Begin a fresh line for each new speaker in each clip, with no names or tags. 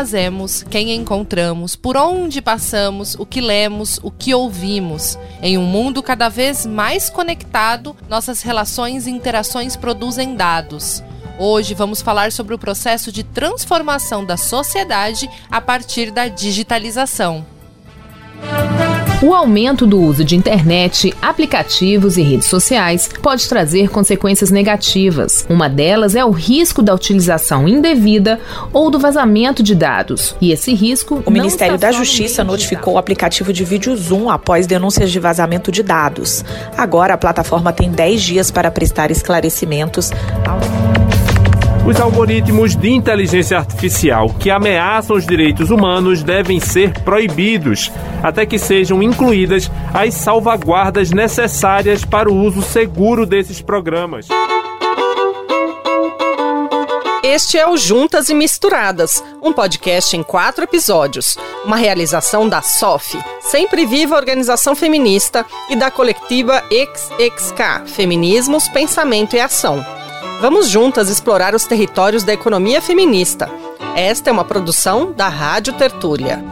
fazemos, quem encontramos, por onde passamos, o que lemos, o que ouvimos. Em um mundo cada vez mais conectado, nossas relações e interações produzem dados. Hoje vamos falar sobre o processo de transformação da sociedade a partir da digitalização.
O aumento do uso de internet, aplicativos e redes sociais pode trazer consequências negativas. Uma delas é o risco da utilização indevida ou do vazamento de dados. E esse risco.
O Ministério da Justiça notificou o aplicativo de vídeo Zoom após denúncias de vazamento de dados. Agora a plataforma tem 10 dias para prestar esclarecimentos ao.
Os algoritmos de inteligência artificial que ameaçam os direitos humanos devem ser proibidos, até que sejam incluídas as salvaguardas necessárias para o uso seguro desses programas.
Este é o Juntas e Misturadas, um podcast em quatro episódios, uma realização da SOF, Sempre Viva Organização Feminista, e da coletiva XXK, Feminismos, Pensamento e Ação. Vamos juntas explorar os territórios da economia feminista. Esta é uma produção da Rádio Tertúlia.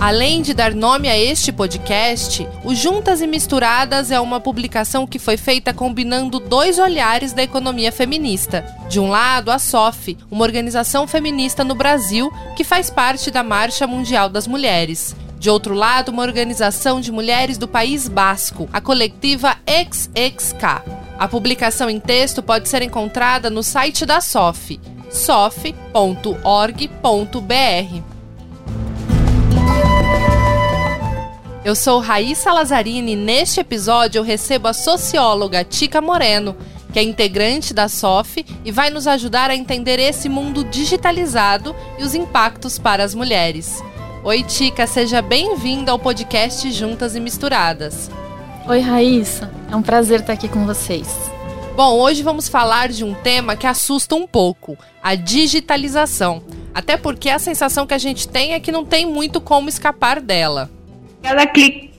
Além de dar nome a este podcast, o Juntas e Misturadas é uma publicação que foi feita combinando dois olhares da economia feminista. De um lado, a SOF, uma organização feminista no Brasil que faz parte da Marcha Mundial das Mulheres. De outro lado, uma organização de mulheres do País Basco, a coletiva XXK. A publicação em texto pode ser encontrada no site da SOF, sof.org.br. Eu sou Raíssa Lazzarini e neste episódio eu recebo a socióloga Tica Moreno, que é integrante da SOF e vai nos ajudar a entender esse mundo digitalizado e os impactos para as mulheres. Oi, Tica, seja bem-vinda ao podcast Juntas e Misturadas.
Oi, Raíssa. É um prazer estar aqui com vocês.
Bom, hoje vamos falar de um tema que assusta um pouco: a digitalização. Até porque a sensação que a gente tem é que não tem muito como escapar dela.
Cada clique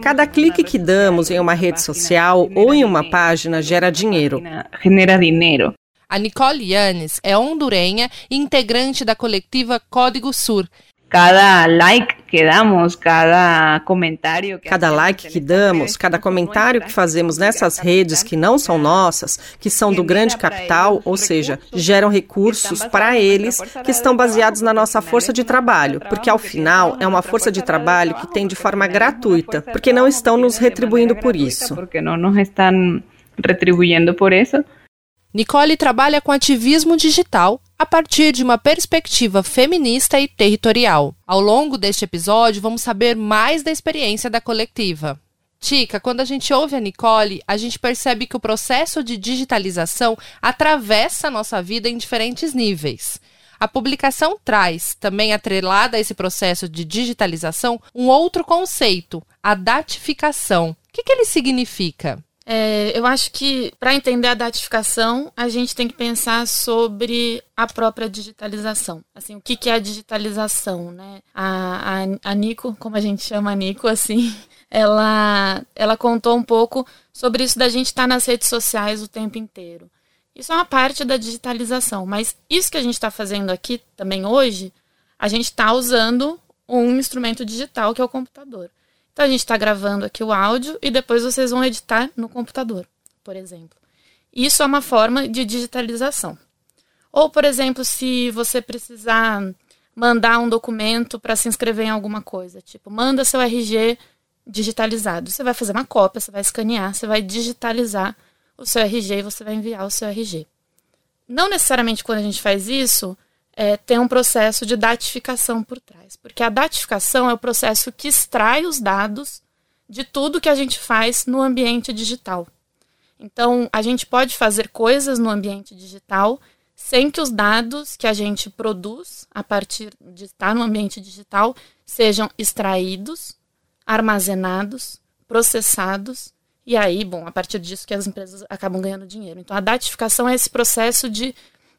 Cada clique que damos em uma rede social ou em uma página gera dinheiro.
Genera dinheiro. A Nicole Yanes é hondurenha e integrante da coletiva Código Sur,
cada like que damos, cada comentário que cada like que damos, cada comentário que fazemos nessas redes que não são nossas, que são do grande capital, ou seja, geram recursos para eles que estão baseados na nossa força de trabalho, porque ao final é uma força de trabalho que tem de forma gratuita, porque não estão nos retribuindo por isso.
Porque não nos estão retribuindo por isso.
Nicole trabalha com ativismo digital a partir de uma perspectiva feminista e territorial. Ao longo deste episódio, vamos saber mais da experiência da coletiva. Tica, quando a gente ouve a Nicole, a gente percebe que o processo de digitalização atravessa a nossa vida em diferentes níveis. A publicação traz, também atrelada a esse processo de digitalização, um outro conceito, a datificação. O que, que ele significa?
É, eu acho que para entender a datificação, a gente tem que pensar sobre a própria digitalização. Assim, o que, que é a digitalização, né? A, a, a Nico, como a gente chama a Nico, assim, ela, ela contou um pouco sobre isso da gente estar tá nas redes sociais o tempo inteiro. Isso é uma parte da digitalização, mas isso que a gente está fazendo aqui também hoje, a gente está usando um instrumento digital que é o computador. Então a gente está gravando aqui o áudio e depois vocês vão editar no computador, por exemplo. Isso é uma forma de digitalização. Ou, por exemplo, se você precisar mandar um documento para se inscrever em alguma coisa, tipo, manda seu RG digitalizado. Você vai fazer uma cópia, você vai escanear, você vai digitalizar o seu RG e você vai enviar o seu RG. Não necessariamente quando a gente faz isso, é, tem um processo de datificação por trás. Porque a datificação é o processo que extrai os dados de tudo que a gente faz no ambiente digital. Então, a gente pode fazer coisas no ambiente digital sem que os dados que a gente produz a partir de estar no ambiente digital sejam extraídos, armazenados, processados e aí, bom, a partir disso que as empresas acabam ganhando dinheiro. Então, a datificação é esse processo de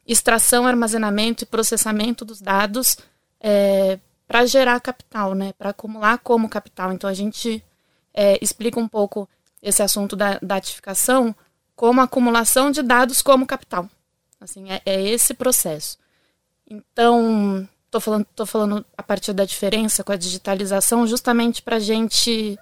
extração, armazenamento e processamento dos dados é, para gerar capital, né? Para acumular como capital. Então a gente é, explica um pouco esse assunto da datificação como acumulação de dados como capital. Assim, é, é esse processo. Então, estou falando, tô falando a partir da diferença com a digitalização, justamente para a gente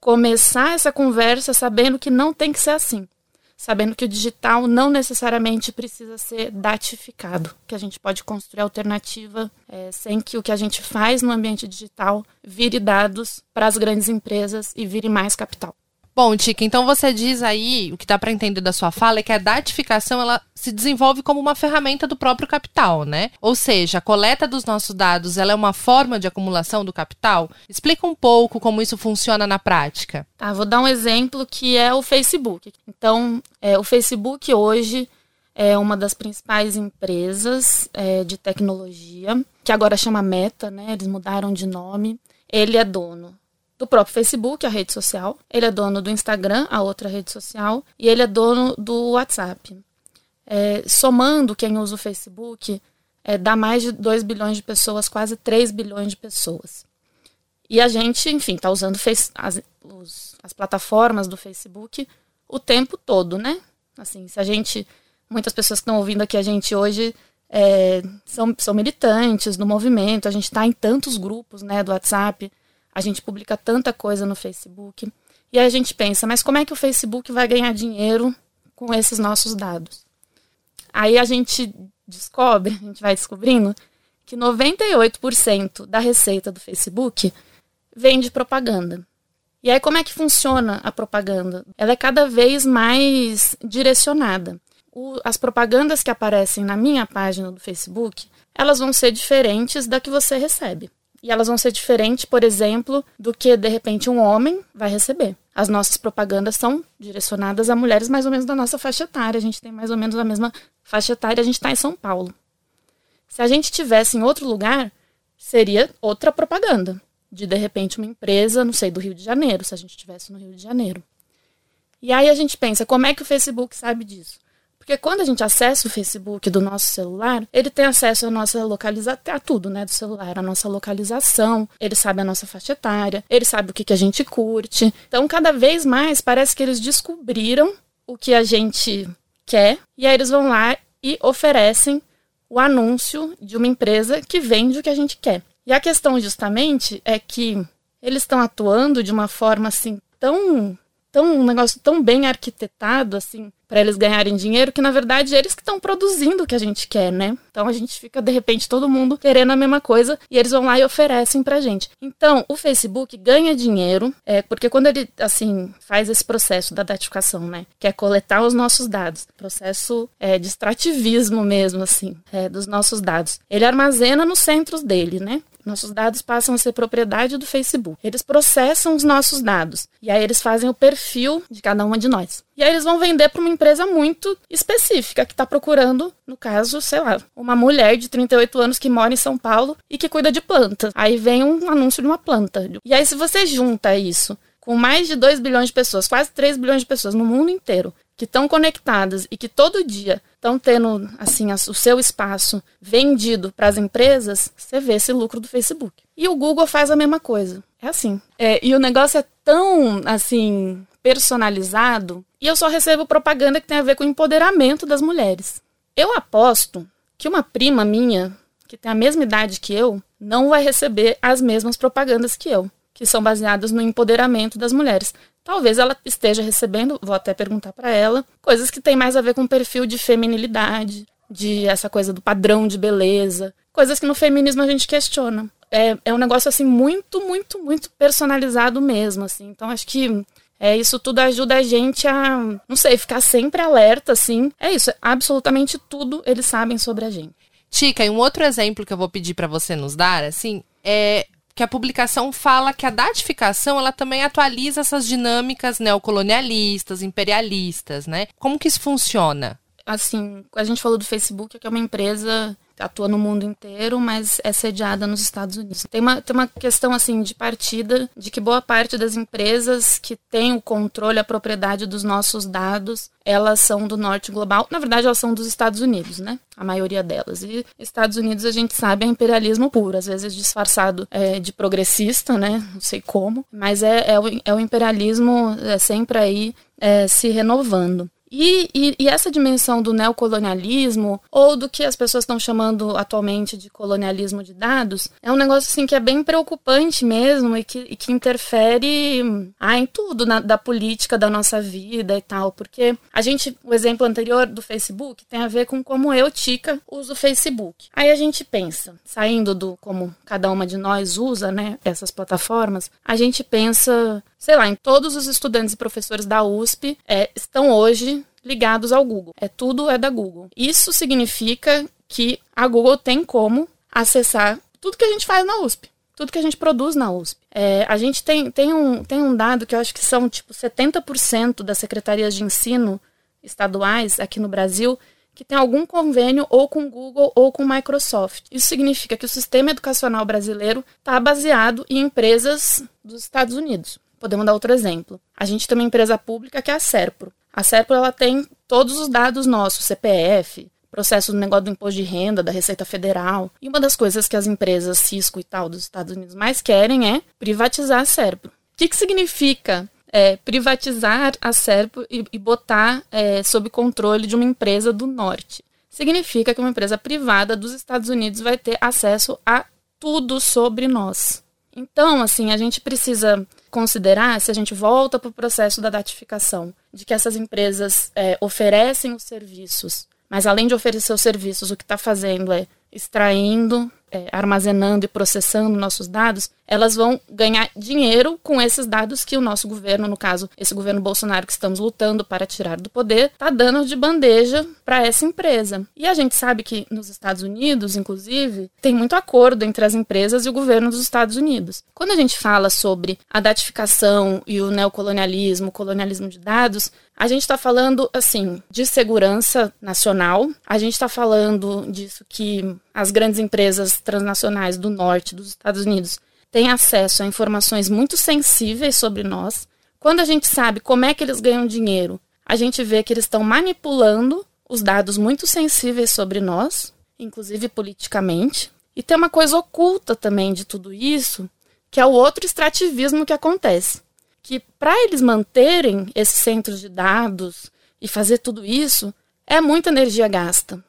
começar essa conversa sabendo que não tem que ser assim. Sabendo que o digital não necessariamente precisa ser datificado, que a gente pode construir alternativa é, sem que o que a gente faz no ambiente digital vire dados para as grandes empresas e vire mais capital.
Bom, Tica, então você diz aí, o que dá para entender da sua fala é que a datificação ela se desenvolve como uma ferramenta do próprio capital, né? Ou seja, a coleta dos nossos dados ela é uma forma de acumulação do capital? Explica um pouco como isso funciona na prática.
Tá, vou dar um exemplo que é o Facebook. Então, é, o Facebook hoje é uma das principais empresas é, de tecnologia, que agora chama Meta, né? Eles mudaram de nome. Ele é dono do próprio Facebook, a rede social. Ele é dono do Instagram, a outra rede social. E ele é dono do WhatsApp. É, somando quem usa o Facebook, é, dá mais de 2 bilhões de pessoas, quase 3 bilhões de pessoas. E a gente, enfim, está usando face, as, os, as plataformas do Facebook o tempo todo, né? Assim, se a gente. Muitas pessoas que estão ouvindo aqui a gente hoje é, são, são militantes do movimento, a gente está em tantos grupos né, do WhatsApp a gente publica tanta coisa no Facebook. E a gente pensa, mas como é que o Facebook vai ganhar dinheiro com esses nossos dados? Aí a gente descobre, a gente vai descobrindo, que 98% da receita do Facebook vem de propaganda. E aí como é que funciona a propaganda? Ela é cada vez mais direcionada. O, as propagandas que aparecem na minha página do Facebook, elas vão ser diferentes da que você recebe. E elas vão ser diferentes, por exemplo, do que de repente um homem vai receber. As nossas propagandas são direcionadas a mulheres mais ou menos da nossa faixa etária. A gente tem mais ou menos a mesma faixa etária, a gente está em São Paulo. Se a gente tivesse em outro lugar, seria outra propaganda. De de repente uma empresa, não sei, do Rio de Janeiro, se a gente estivesse no Rio de Janeiro. E aí a gente pensa, como é que o Facebook sabe disso? Porque quando a gente acessa o Facebook do nosso celular, ele tem acesso à nossa localização, a tudo, né, do celular, a nossa localização, ele sabe a nossa faixa etária, ele sabe o que, que a gente curte. Então, cada vez mais parece que eles descobriram o que a gente quer e aí eles vão lá e oferecem o anúncio de uma empresa que vende o que a gente quer. E a questão justamente é que eles estão atuando de uma forma assim tão tão um negócio tão bem arquitetado assim para eles ganharem dinheiro que na verdade eles que estão produzindo o que a gente quer, né? Então a gente fica de repente todo mundo querendo a mesma coisa e eles vão lá e oferecem pra gente. Então, o Facebook ganha dinheiro, é porque quando ele assim faz esse processo da datificação, né, que é coletar os nossos dados, processo é, de extrativismo mesmo assim, é, dos nossos dados. Ele armazena nos centros dele, né? Nossos dados passam a ser propriedade do Facebook. Eles processam os nossos dados e aí eles fazem o perfil de cada uma de nós. E aí eles vão vender para uma empresa muito específica que está procurando, no caso, sei lá, uma mulher de 38 anos que mora em São Paulo e que cuida de planta. Aí vem um anúncio de uma planta. E aí se você junta isso com mais de 2 bilhões de pessoas, quase 3 bilhões de pessoas no mundo inteiro, que estão conectadas e que todo dia estão tendo assim o seu espaço vendido para as empresas, você vê esse lucro do Facebook. E o Google faz a mesma coisa. É assim. É, e o negócio é tão assim personalizado e eu só recebo propaganda que tem a ver com o empoderamento das mulheres. Eu aposto que uma prima minha que tem a mesma idade que eu não vai receber as mesmas propagandas que eu, que são baseadas no empoderamento das mulheres. Talvez ela esteja recebendo, vou até perguntar para ela, coisas que têm mais a ver com o perfil de feminilidade, de essa coisa do padrão de beleza, coisas que no feminismo a gente questiona. É, é um negócio assim muito, muito, muito personalizado mesmo, assim. Então acho que é, isso tudo ajuda a gente a, não sei, ficar sempre alerta, assim. É isso, absolutamente tudo eles sabem sobre a gente.
Tica, e um outro exemplo que eu vou pedir para você nos dar, assim, é que a publicação fala que a datificação ela também atualiza essas dinâmicas neocolonialistas, imperialistas, né? Como que isso funciona?
Assim, a gente falou do Facebook, que é uma empresa atua no mundo inteiro, mas é sediada nos Estados Unidos. Tem uma, tem uma questão assim de partida de que boa parte das empresas que têm o controle, a propriedade dos nossos dados, elas são do norte global. Na verdade, elas são dos Estados Unidos, né? A maioria delas. E Estados Unidos, a gente sabe, é imperialismo puro, às vezes disfarçado é, de progressista, né? Não sei como, mas é, é, o, é o imperialismo é, sempre aí é, se renovando. E, e, e, essa dimensão do neocolonialismo, ou do que as pessoas estão chamando atualmente de colonialismo de dados, é um negócio assim que é bem preocupante mesmo e que, e que interfere ah, em tudo na, da política da nossa vida e tal. Porque a gente, o exemplo anterior do Facebook tem a ver com como eu, Tica, uso o Facebook. Aí a gente pensa, saindo do como cada uma de nós usa, né, essas plataformas, a gente pensa sei lá, em todos os estudantes e professores da USP é, estão hoje ligados ao Google. É tudo é da Google. Isso significa que a Google tem como acessar tudo que a gente faz na USP. Tudo que a gente produz na USP. É, a gente tem, tem, um, tem um dado que eu acho que são tipo 70% das secretarias de ensino estaduais aqui no Brasil que tem algum convênio ou com Google ou com Microsoft. Isso significa que o sistema educacional brasileiro está baseado em empresas dos Estados Unidos. Podemos dar outro exemplo. A gente tem uma empresa pública que é a Serpro. A Serpro ela tem todos os dados nossos, CPF, processo do negócio do imposto de renda, da Receita Federal. E uma das coisas que as empresas Cisco e tal dos Estados Unidos mais querem é privatizar a Serpro. O que, que significa é, privatizar a Serpro e, e botar é, sob controle de uma empresa do norte? Significa que uma empresa privada dos Estados Unidos vai ter acesso a tudo sobre nós. Então, assim, a gente precisa considerar, se a gente volta para o processo da datificação, de que essas empresas é, oferecem os serviços, mas além de oferecer os serviços, o que está fazendo é extraindo é, armazenando e processando nossos dados, elas vão ganhar dinheiro com esses dados que o nosso governo, no caso, esse governo Bolsonaro que estamos lutando para tirar do poder, está dando de bandeja para essa empresa. E a gente sabe que nos Estados Unidos, inclusive, tem muito acordo entre as empresas e o governo dos Estados Unidos. Quando a gente fala sobre a datificação e o neocolonialismo, o colonialismo de dados, a gente está falando, assim, de segurança nacional, a gente está falando disso que as grandes empresas transnacionais do norte dos Estados Unidos têm acesso a informações muito sensíveis sobre nós. Quando a gente sabe como é que eles ganham dinheiro, a gente vê que eles estão manipulando os dados muito sensíveis sobre nós, inclusive politicamente. E tem uma coisa oculta também de tudo isso, que é o outro extrativismo que acontece que para eles manterem esses centros de dados e fazer tudo isso, é muita energia gasta.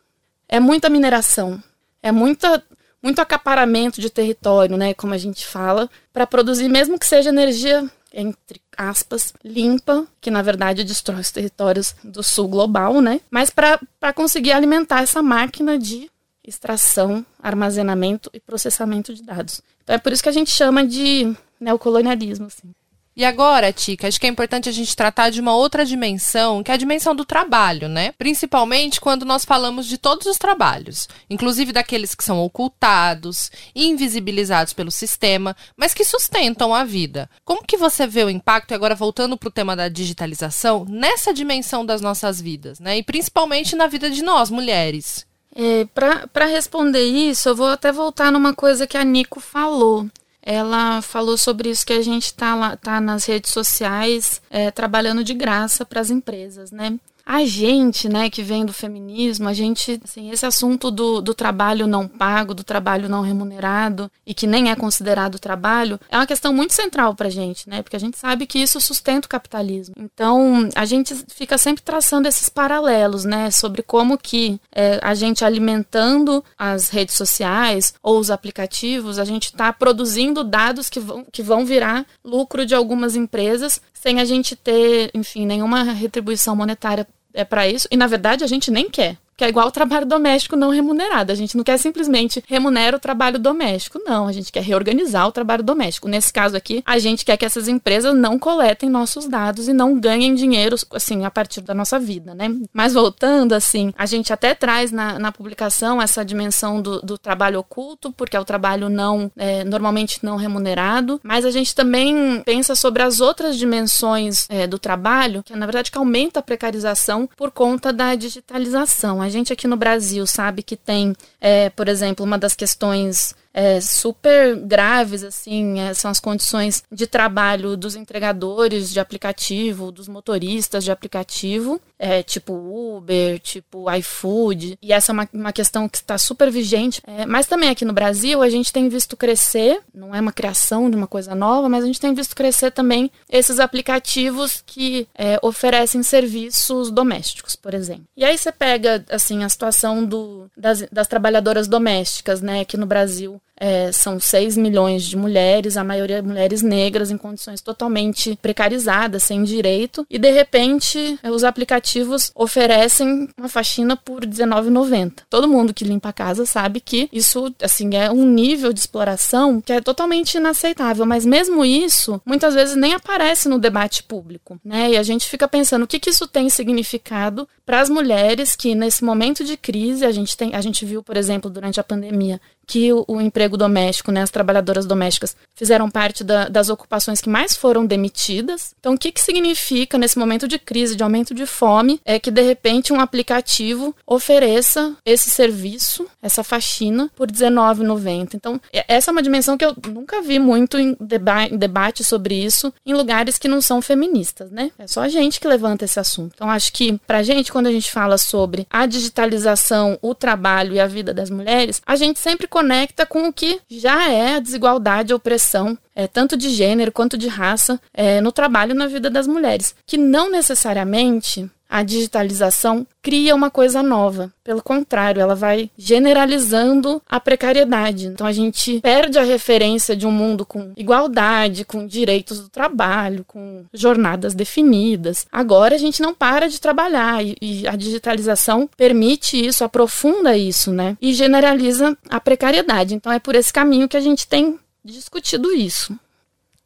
É muita mineração. É muita, muito acaparamento de território, né, como a gente fala, para produzir mesmo que seja energia entre aspas, limpa, que na verdade destrói os territórios do sul global, né? Mas para conseguir alimentar essa máquina de extração, armazenamento e processamento de dados. Então é por isso que a gente chama de neocolonialismo. Assim.
E agora, Tica, acho que é importante a gente tratar de uma outra dimensão, que é a dimensão do trabalho, né? Principalmente quando nós falamos de todos os trabalhos, inclusive daqueles que são ocultados, invisibilizados pelo sistema, mas que sustentam a vida. Como que você vê o impacto, e agora voltando para o tema da digitalização, nessa dimensão das nossas vidas, né? E principalmente na vida de nós, mulheres?
É, para responder isso, eu vou até voltar numa coisa que a Nico falou ela falou sobre isso que a gente está tá nas redes sociais é, trabalhando de graça para as empresas, né? A gente, né, que vem do feminismo, a gente, assim, esse assunto do, do trabalho não pago, do trabalho não remunerado e que nem é considerado trabalho, é uma questão muito central pra gente, né, porque a gente sabe que isso sustenta o capitalismo. Então, a gente fica sempre traçando esses paralelos, né, sobre como que é, a gente alimentando as redes sociais ou os aplicativos, a gente está produzindo dados que vão, que vão virar lucro de algumas empresas sem a gente ter, enfim, nenhuma retribuição monetária é para isso. E na verdade a gente nem quer que é igual o trabalho doméstico não remunerado. A gente não quer simplesmente remunera o trabalho doméstico, não. A gente quer reorganizar o trabalho doméstico. Nesse caso aqui, a gente quer que essas empresas não coletem nossos dados e não ganhem dinheiro, assim, a partir da nossa vida, né? Mas voltando, assim, a gente até traz na, na publicação essa dimensão do, do trabalho oculto, porque é o trabalho não, é, normalmente não remunerado, mas a gente também pensa sobre as outras dimensões é, do trabalho, que na verdade que aumenta a precarização por conta da digitalização A gente aqui no Brasil sabe que tem, é, por exemplo, uma das questões é, super graves, assim, é, são as condições de trabalho dos entregadores de aplicativo, dos motoristas de aplicativo, é, tipo Uber, tipo iFood, e essa é uma, uma questão que está super vigente. É, mas também aqui no Brasil a gente tem visto crescer, não é uma criação de uma coisa nova, mas a gente tem visto crescer também esses aplicativos que é, oferecem serviços domésticos, por exemplo. E aí você pega, assim, a situação do, das, das trabalhadoras domésticas, né, aqui no Brasil. É, são 6 milhões de mulheres, a maioria mulheres negras em condições totalmente precarizadas, sem direito, e de repente os aplicativos oferecem uma faxina por R$19,90. Todo mundo que limpa a casa sabe que isso assim é um nível de exploração que é totalmente inaceitável, mas mesmo isso muitas vezes nem aparece no debate público, né? E a gente fica pensando o que, que isso tem significado para as mulheres que nesse momento de crise a gente tem, a gente viu, por exemplo, durante a pandemia, que o, o, emprego doméstico, né, as trabalhadoras domésticas, fizeram parte da, das ocupações que mais foram demitidas. Então, o que, que significa nesse momento de crise, de aumento de fome, é que de repente um aplicativo ofereça esse serviço, essa faxina, por R$19,90. Então, essa é uma dimensão que eu nunca vi muito em, deba em debate sobre isso em lugares que não são feministas, né? É só a gente que levanta esse assunto. Então, acho que pra gente, quando a gente fala sobre a digitalização, o trabalho e a vida das mulheres, a gente sempre conecta com que já é a desigualdade, a opressão, é, tanto de gênero quanto de raça, é, no trabalho e na vida das mulheres. Que não necessariamente a digitalização cria uma coisa nova. Pelo contrário, ela vai generalizando a precariedade. Então a gente perde a referência de um mundo com igualdade, com direitos do trabalho, com jornadas definidas. Agora a gente não para de trabalhar e, e a digitalização permite isso, aprofunda isso, né? E generaliza a precariedade. Então é por esse caminho que a gente tem discutido isso.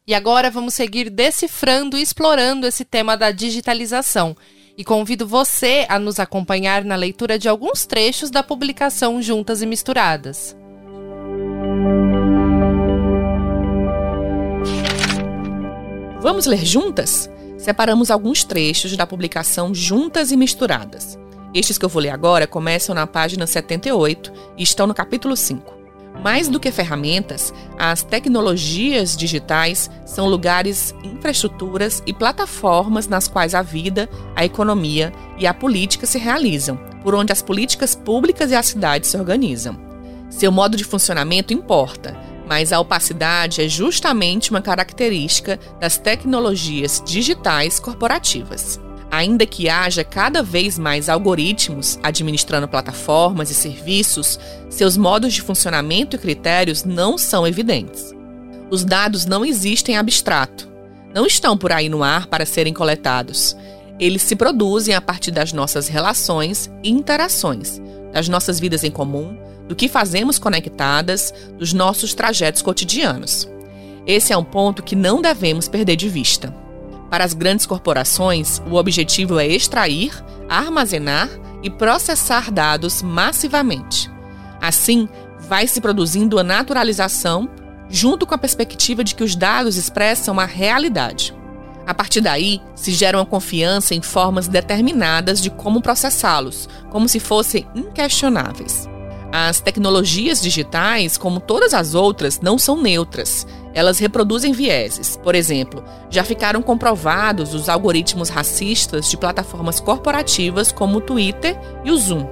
E agora vamos seguir decifrando e explorando esse tema da digitalização e convido você a nos acompanhar na leitura de alguns trechos da publicação Juntas e Misturadas.
Vamos ler juntas? Separamos alguns trechos da publicação Juntas e Misturadas. Estes que eu vou ler agora começam na página 78 e estão no capítulo 5. Mais do que ferramentas, as tecnologias digitais são lugares, infraestruturas e plataformas nas quais a vida, a economia e a política se realizam, por onde as políticas públicas e as cidades se organizam. Seu modo de funcionamento importa, mas a opacidade é justamente uma característica das tecnologias digitais corporativas. Ainda que haja cada vez mais algoritmos administrando plataformas e serviços, seus modos de funcionamento e critérios não são evidentes. Os dados não existem abstrato, não estão por aí no ar para serem coletados. Eles se produzem a partir das nossas relações e interações, das nossas vidas em comum, do que fazemos conectadas, dos nossos trajetos cotidianos. Esse é um ponto que não devemos perder de vista. Para as grandes corporações, o objetivo é extrair, armazenar e processar dados massivamente. Assim, vai se produzindo a naturalização, junto com a perspectiva de que os dados expressam a realidade. A partir daí, se gera uma confiança em formas determinadas de como processá-los, como se fossem inquestionáveis. As tecnologias digitais, como todas as outras, não são neutras elas reproduzem vieses. Por exemplo, já ficaram comprovados os algoritmos racistas de plataformas corporativas como o Twitter e o Zoom,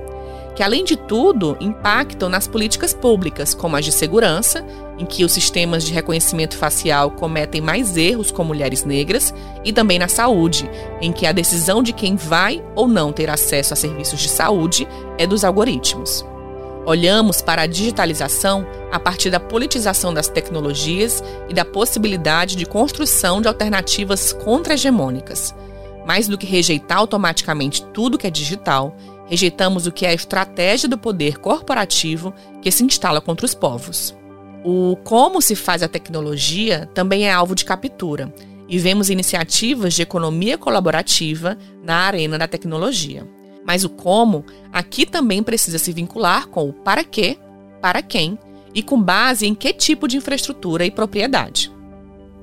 que além de tudo impactam nas políticas públicas, como as de segurança, em que os sistemas de reconhecimento facial cometem mais erros com mulheres negras, e também na saúde, em que a decisão de quem vai ou não ter acesso a serviços de saúde é dos algoritmos. Olhamos para a digitalização a partir da politização das tecnologias e da possibilidade de construção de alternativas contra-hegemônicas. Mais do que rejeitar automaticamente tudo que é digital, rejeitamos o que é a estratégia do poder corporativo que se instala contra os povos. O como se faz a tecnologia também é alvo de captura, e vemos iniciativas de economia colaborativa na arena da tecnologia. Mas o como aqui também precisa se vincular com o para quê, para quem e com base em que tipo de infraestrutura e propriedade.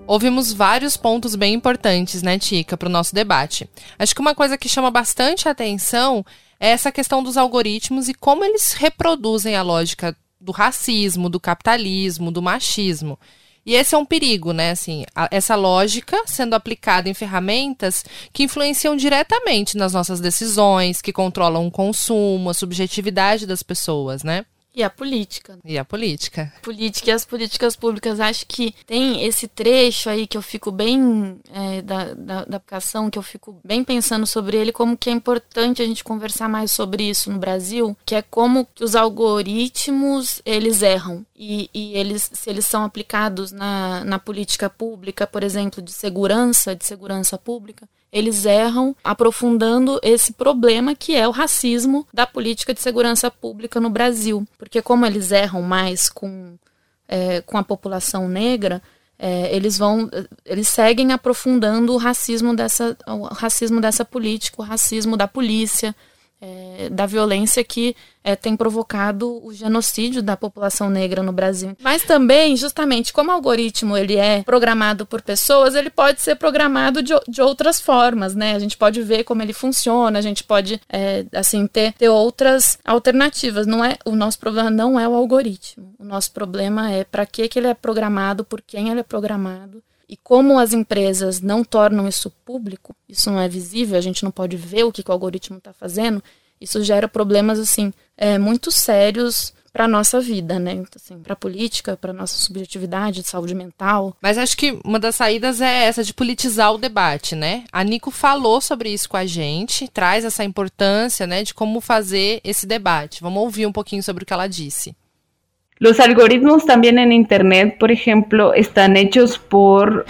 Ouvimos vários pontos bem importantes, né, Tica, para o nosso debate. Acho que uma coisa que chama bastante atenção é essa questão dos algoritmos e como eles reproduzem a lógica do racismo, do capitalismo, do machismo. E esse é um perigo, né? Assim, a, essa lógica sendo aplicada em ferramentas que influenciam diretamente nas nossas decisões, que controlam o consumo, a subjetividade das pessoas, né?
E a política.
E a política.
Política e as políticas públicas. Acho que tem esse trecho aí que eu fico bem é, da, da, da aplicação, que eu fico bem pensando sobre ele, como que é importante a gente conversar mais sobre isso no Brasil, que é como que os algoritmos eles erram. E, e eles, se eles são aplicados na, na política pública, por exemplo, de segurança, de segurança pública, eles erram aprofundando esse problema que é o racismo da política de segurança pública no Brasil. Porque como eles erram mais com, é, com a população negra, é, eles vão eles seguem aprofundando o racismo dessa o racismo dessa política, o racismo da polícia, é, da violência que é, tem provocado o genocídio da população negra no Brasil. Mas também, justamente, como o algoritmo ele é programado por pessoas, ele pode ser programado de, de outras formas, né? A gente pode ver como ele funciona, a gente pode, é, assim, ter, ter outras alternativas. Não é O nosso problema não é o algoritmo. O nosso problema é para que, que ele é programado, por quem ele é programado e como as empresas não tornam isso público, isso não é visível, a gente não pode ver o que, que o algoritmo está fazendo, isso gera problemas assim é, muito sérios para nossa vida, né? Então, assim, para política, para nossa subjetividade, de saúde mental.
Mas acho que uma das saídas é essa de politizar o debate, né? A Nico falou sobre isso com a gente, traz essa importância, né, de como fazer esse debate. Vamos ouvir um pouquinho sobre o que ela disse.
Los algoritmos también en Internet, por ejemplo, están hechos por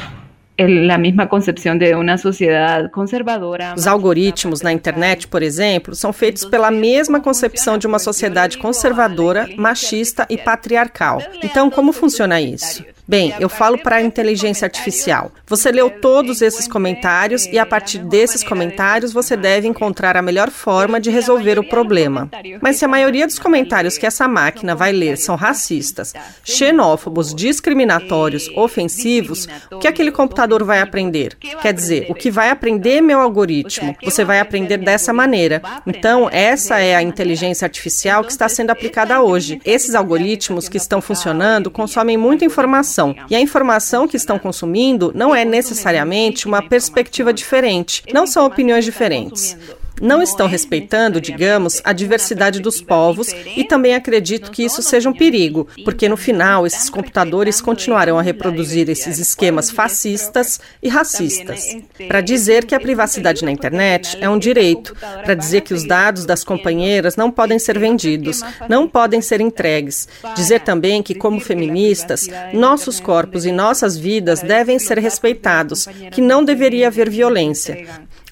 la mesma concepção de uma sociedade conservadora.
Os algoritmos na internet, por exemplo, são feitos pela mesma concepção de uma sociedade conservadora, machista e patriarcal. Então, como funciona isso? Bem, eu falo para a inteligência artificial. Você leu todos esses comentários e a partir desses comentários você deve encontrar a melhor forma de resolver o problema. Mas se a maioria dos comentários que essa máquina vai ler são racistas, xenófobos, discriminatórios, ofensivos, o que aquele computador vai aprender? Quer dizer, o que vai aprender meu algoritmo? Você vai aprender dessa maneira. Então, essa é a inteligência artificial que está sendo aplicada hoje. Esses algoritmos que estão funcionando consomem muita informação informação. E a informação que estão consumindo não é necessariamente uma perspectiva diferente, não são opiniões diferentes não estão respeitando, digamos, a diversidade dos povos e também acredito que isso seja um perigo, porque no final esses computadores continuarão a reproduzir esses esquemas fascistas e racistas. Para dizer que a privacidade na internet é um direito, para dizer que os dados das companheiras não podem ser vendidos, não podem ser entregues. Dizer também que, como feministas, nossos corpos e nossas vidas devem ser respeitados, que não deveria haver violência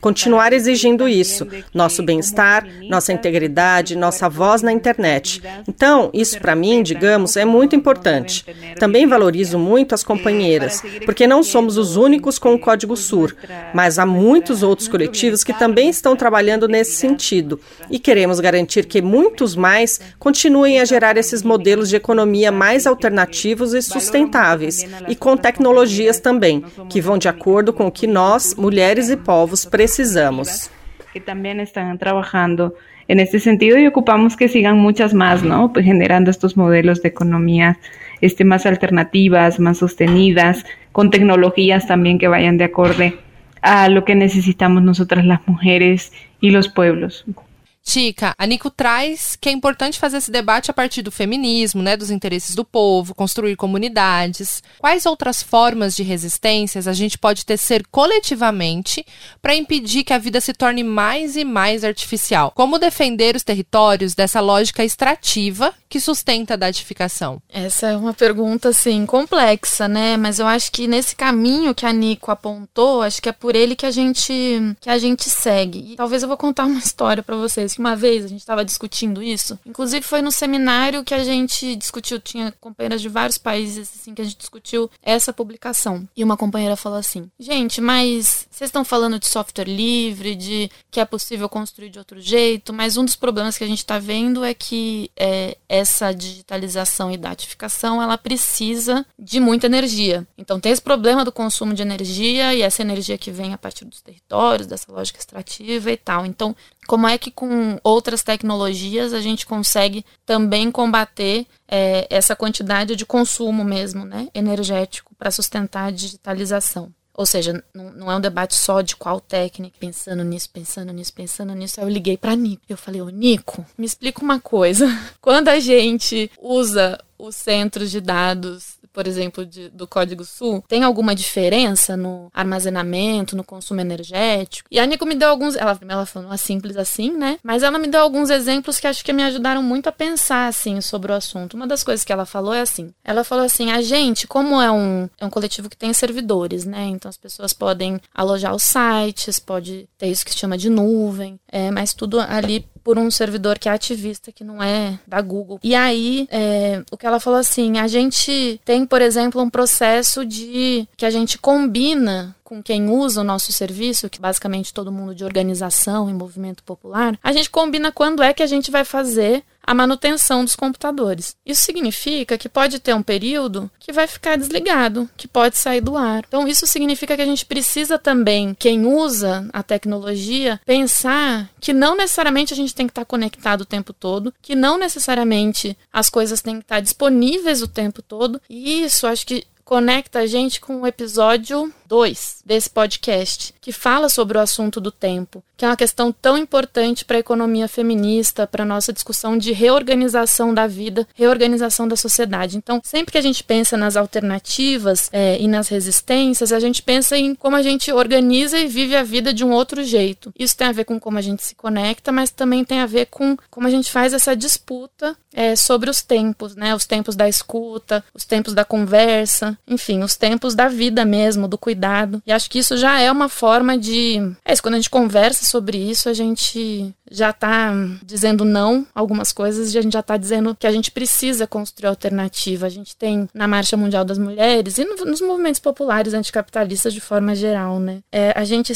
continuar exigindo isso, nosso bem-estar, nossa integridade, nossa voz na internet. Então, isso para mim, digamos, é muito importante. Também valorizo muito as companheiras, porque não somos os únicos com o Código SUR, mas há muitos outros coletivos que também estão trabalhando nesse sentido e queremos garantir que muitos mais continuem a gerar esses modelos de economia mais alternativos e sustentáveis e com tecnologias também, que vão de acordo com o que nós, mulheres e povos, precisamos
Que também estão trabalhando en este sentido y ocupamos que sigan muchas más, ¿no? Pues generando estos modelos de economía este, más alternativas, más sostenidas, con tecnologías también que vayan de acorde a lo que necesitamos nosotras las mujeres y los pueblos.
Tica, a Nico traz que é importante fazer esse debate a partir do feminismo, né, dos interesses do povo, construir comunidades. Quais outras formas de resistências a gente pode tecer coletivamente para impedir que a vida se torne mais e mais artificial? Como defender os territórios dessa lógica extrativa que sustenta a datificação?
Essa é uma pergunta assim complexa, né? Mas eu acho que nesse caminho que a Nico apontou, acho que é por ele que a gente que a gente segue. E talvez eu vou contar uma história para vocês que uma vez a gente estava discutindo isso. Inclusive foi no seminário que a gente discutiu, tinha companheiras de vários países assim que a gente discutiu essa publicação. E uma companheira falou assim: "Gente, mas vocês estão falando de software livre, de que é possível construir de outro jeito, mas um dos problemas que a gente está vendo é que é, essa digitalização e datificação ela precisa de muita energia. Então tem esse problema do consumo de energia e essa energia que vem a partir dos territórios, dessa lógica extrativa e tal. Então, como é que com outras tecnologias a gente consegue também combater é, essa quantidade de consumo mesmo, né, energético para sustentar a digitalização. Ou seja, não, não, é um debate só de qual técnica, pensando nisso, pensando nisso, pensando nisso. Aí eu liguei para Nico. Eu falei, ô Nico, me explica uma coisa. Quando a gente usa os centros de dados por exemplo, de, do Código Sul, tem alguma diferença no armazenamento, no consumo energético? E a Nico me deu alguns. Ela, ela falou, é simples assim, né? Mas ela me deu alguns exemplos que acho que me ajudaram muito a pensar, assim, sobre o assunto. Uma das coisas que ela falou é assim: ela falou assim, a gente, como é um, é um coletivo que tem servidores, né? Então as pessoas podem alojar os sites, pode ter isso que se chama de nuvem, é, mas tudo ali por um servidor que é ativista, que não é da Google. E aí, é, o que ela falou assim, a gente tem, por exemplo, um processo de que a gente combina com quem usa o nosso serviço, que basicamente todo mundo de organização e movimento popular, a gente combina quando é que a gente vai fazer a manutenção dos computadores. Isso significa que pode ter um período que vai ficar desligado, que pode sair do ar. Então, isso significa que a gente precisa também, quem usa a tecnologia, pensar que não necessariamente a gente tem que estar conectado o tempo todo, que não necessariamente as coisas têm que estar disponíveis o tempo todo. E isso acho que conecta a gente com o episódio 2 desse podcast, que fala sobre o assunto do tempo, que é uma questão tão importante para a economia feminista, para a nossa discussão de reorganização da vida, reorganização da sociedade. Então, sempre que a gente pensa nas alternativas é, e nas resistências, a gente pensa em como a gente organiza e vive a vida de um outro jeito. Isso tem a ver com como a gente se conecta, mas também tem a ver com como a gente faz essa disputa é, sobre os tempos, né? Os tempos da escuta, os tempos da conversa, enfim, os tempos da vida mesmo, do cuidado. E acho que isso já é uma forma de. É isso, quando a gente conversa sobre isso, a gente já está dizendo não algumas coisas e a gente já está dizendo que a gente precisa construir alternativa. A gente tem na Marcha Mundial das Mulheres e no, nos movimentos populares anticapitalistas de forma geral, né? É, a gente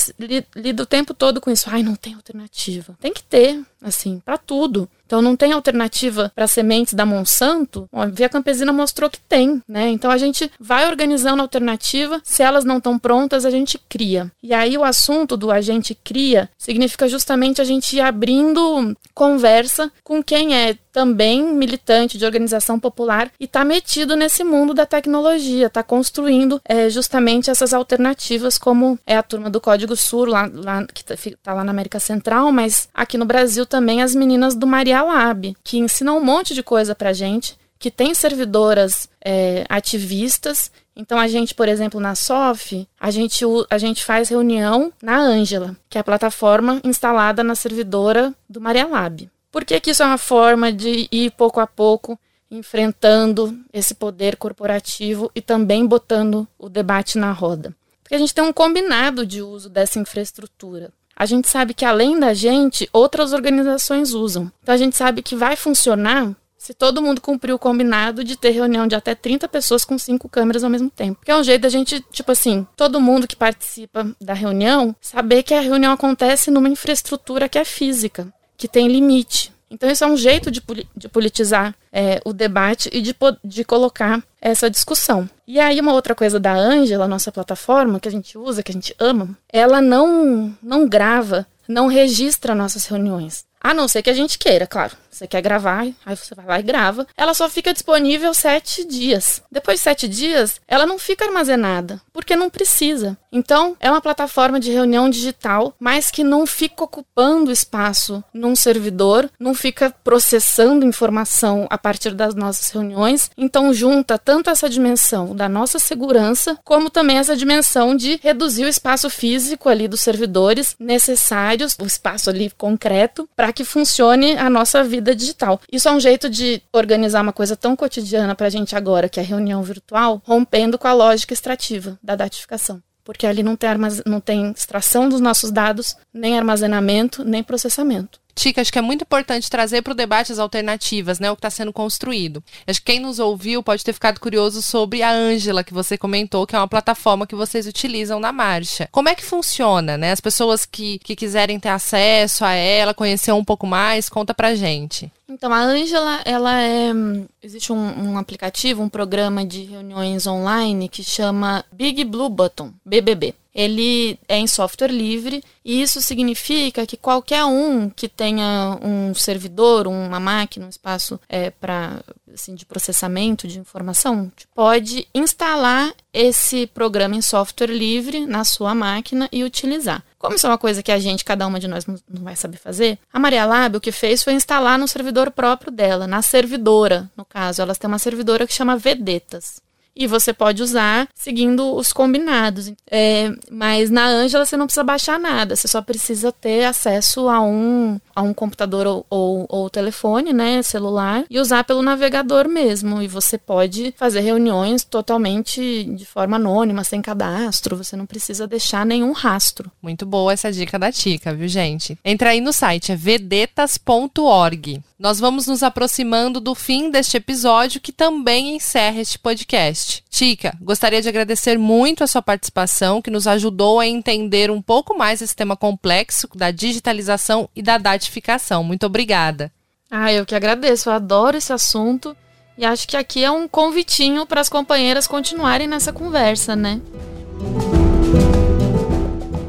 lida o tempo todo com isso. Ai, não tem alternativa. Tem que ter, assim, para tudo. Então não tem alternativa para sementes da Monsanto? a Via Campesina mostrou que tem, né? Então a gente vai organizando alternativa, se elas não estão prontas, a gente cria. E aí o assunto do a gente cria significa justamente a gente ir abrindo conversa com quem é também militante de organização popular e está metido nesse mundo da tecnologia, está construindo é, justamente essas alternativas, como é a turma do Código Sur, lá, lá que está tá lá na América Central, mas aqui no Brasil também as meninas do Maria Lab, que ensinam um monte de coisa para gente, que tem servidoras é, ativistas então a gente, por exemplo, na SOF, a gente, a gente faz reunião na Ângela, que é a plataforma instalada na servidora do Maria Lab. Por que, que isso é uma forma de ir pouco a pouco enfrentando esse poder corporativo e também botando o debate na roda? Porque a gente tem um combinado de uso dessa infraestrutura. A gente sabe que além da gente, outras organizações usam. Então a gente sabe que vai funcionar se todo mundo cumprir o combinado de ter reunião de até 30 pessoas com cinco câmeras ao mesmo tempo. Que é um jeito da gente, tipo assim, todo mundo que participa da reunião saber que a reunião acontece numa infraestrutura que é física que tem limite. Então, isso é um jeito de, de politizar é, o debate e de, de colocar essa discussão. E aí, uma outra coisa da Ângela, nossa plataforma, que a gente usa, que a gente ama, ela não, não grava, não registra nossas reuniões. A não ser que a gente queira, claro. Você quer gravar, aí você vai lá e grava. Ela só fica disponível sete dias. Depois de sete dias, ela não fica armazenada, porque não precisa. Então, é uma plataforma de reunião digital, mas que não fica ocupando espaço num servidor, não fica processando informação a partir das nossas reuniões. Então, junta tanto essa dimensão da nossa segurança, como também essa dimensão de reduzir o espaço físico ali dos servidores necessários, o espaço ali concreto, para que funcione a nossa vida digital. Isso é um jeito de organizar uma coisa tão cotidiana para a gente agora, que é a reunião virtual, rompendo com a lógica extrativa da datificação. Porque ali não tem, não tem extração dos nossos dados, nem armazenamento, nem processamento.
Tica, acho que é muito importante trazer para o debate as alternativas, né? O que está sendo construído. Acho que quem nos ouviu pode ter ficado curioso sobre a Ângela, que você comentou, que é uma plataforma que vocês utilizam na marcha. Como é que funciona, né? As pessoas que, que quiserem ter acesso a ela, conhecer um pouco mais, conta pra gente.
Então, a Ângela, ela é. Existe um, um, aplicativo, um programa de reuniões online que chama Big Blue Button, BBB. Ele é em software livre e isso significa que qualquer um que tenha um servidor, uma máquina, um espaço é, para assim, de processamento de informação, pode instalar esse programa em software livre na sua máquina e utilizar. Como isso é uma coisa que a gente, cada uma de nós, não vai saber fazer, a Maria Lab o que fez foi instalar no servidor próprio dela, na servidora, no caso. Elas têm uma servidora que chama Vedetas e você pode usar seguindo os combinados. É, mas na Ângela você não precisa baixar nada, você só precisa ter acesso a um, a um computador ou, ou, ou telefone, né, celular, e usar pelo navegador mesmo. E você pode fazer reuniões totalmente de forma anônima, sem cadastro, você não precisa deixar nenhum rastro.
Muito boa essa dica da Tica, viu, gente? Entra aí no site, é vedetas.org. Nós vamos nos aproximando do fim deste episódio que também encerra este podcast. Tica, gostaria de agradecer muito a sua participação, que nos ajudou a entender um pouco mais esse tema complexo da digitalização e da datificação. Muito obrigada.
Ah, eu que agradeço, eu adoro esse assunto e acho que aqui é um convitinho para as companheiras continuarem nessa conversa, né?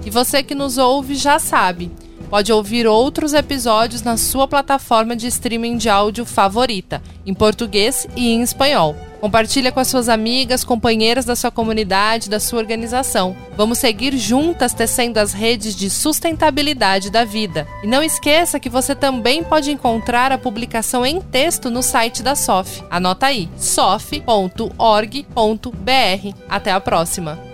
E você que nos ouve já sabe. Pode ouvir outros episódios na sua plataforma de streaming de áudio favorita, em português e em espanhol. Compartilha com as suas amigas, companheiras da sua comunidade, da sua organização. Vamos seguir juntas tecendo as redes de sustentabilidade da vida. E não esqueça que você também pode encontrar a publicação em texto no site da SOF. Anota aí: sof.org.br. Até a próxima.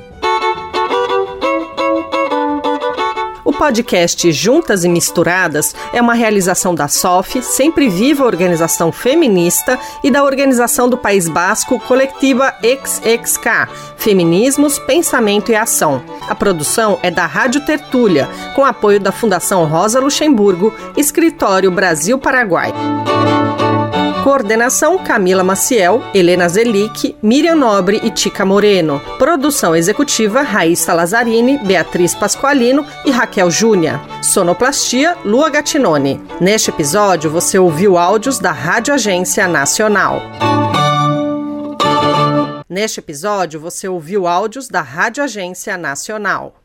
Podcast Juntas e Misturadas é uma realização da SOF, Sempre Viva Organização Feminista, e da Organização do País Basco Coletiva XXK, Feminismos, Pensamento e Ação. A produção é da Rádio Tertúlia, com apoio da Fundação Rosa Luxemburgo, Escritório Brasil-Paraguai. Coordenação Camila Maciel, Helena Zelic, Miriam Nobre e Tica Moreno. Produção executiva Raíssa Lazzarini, Beatriz Pasqualino e Raquel Júnia. Sonoplastia Lua Gatinone. Neste episódio você ouviu áudios da Rádio Agência Nacional. Neste episódio você ouviu áudios da Rádio Agência Nacional.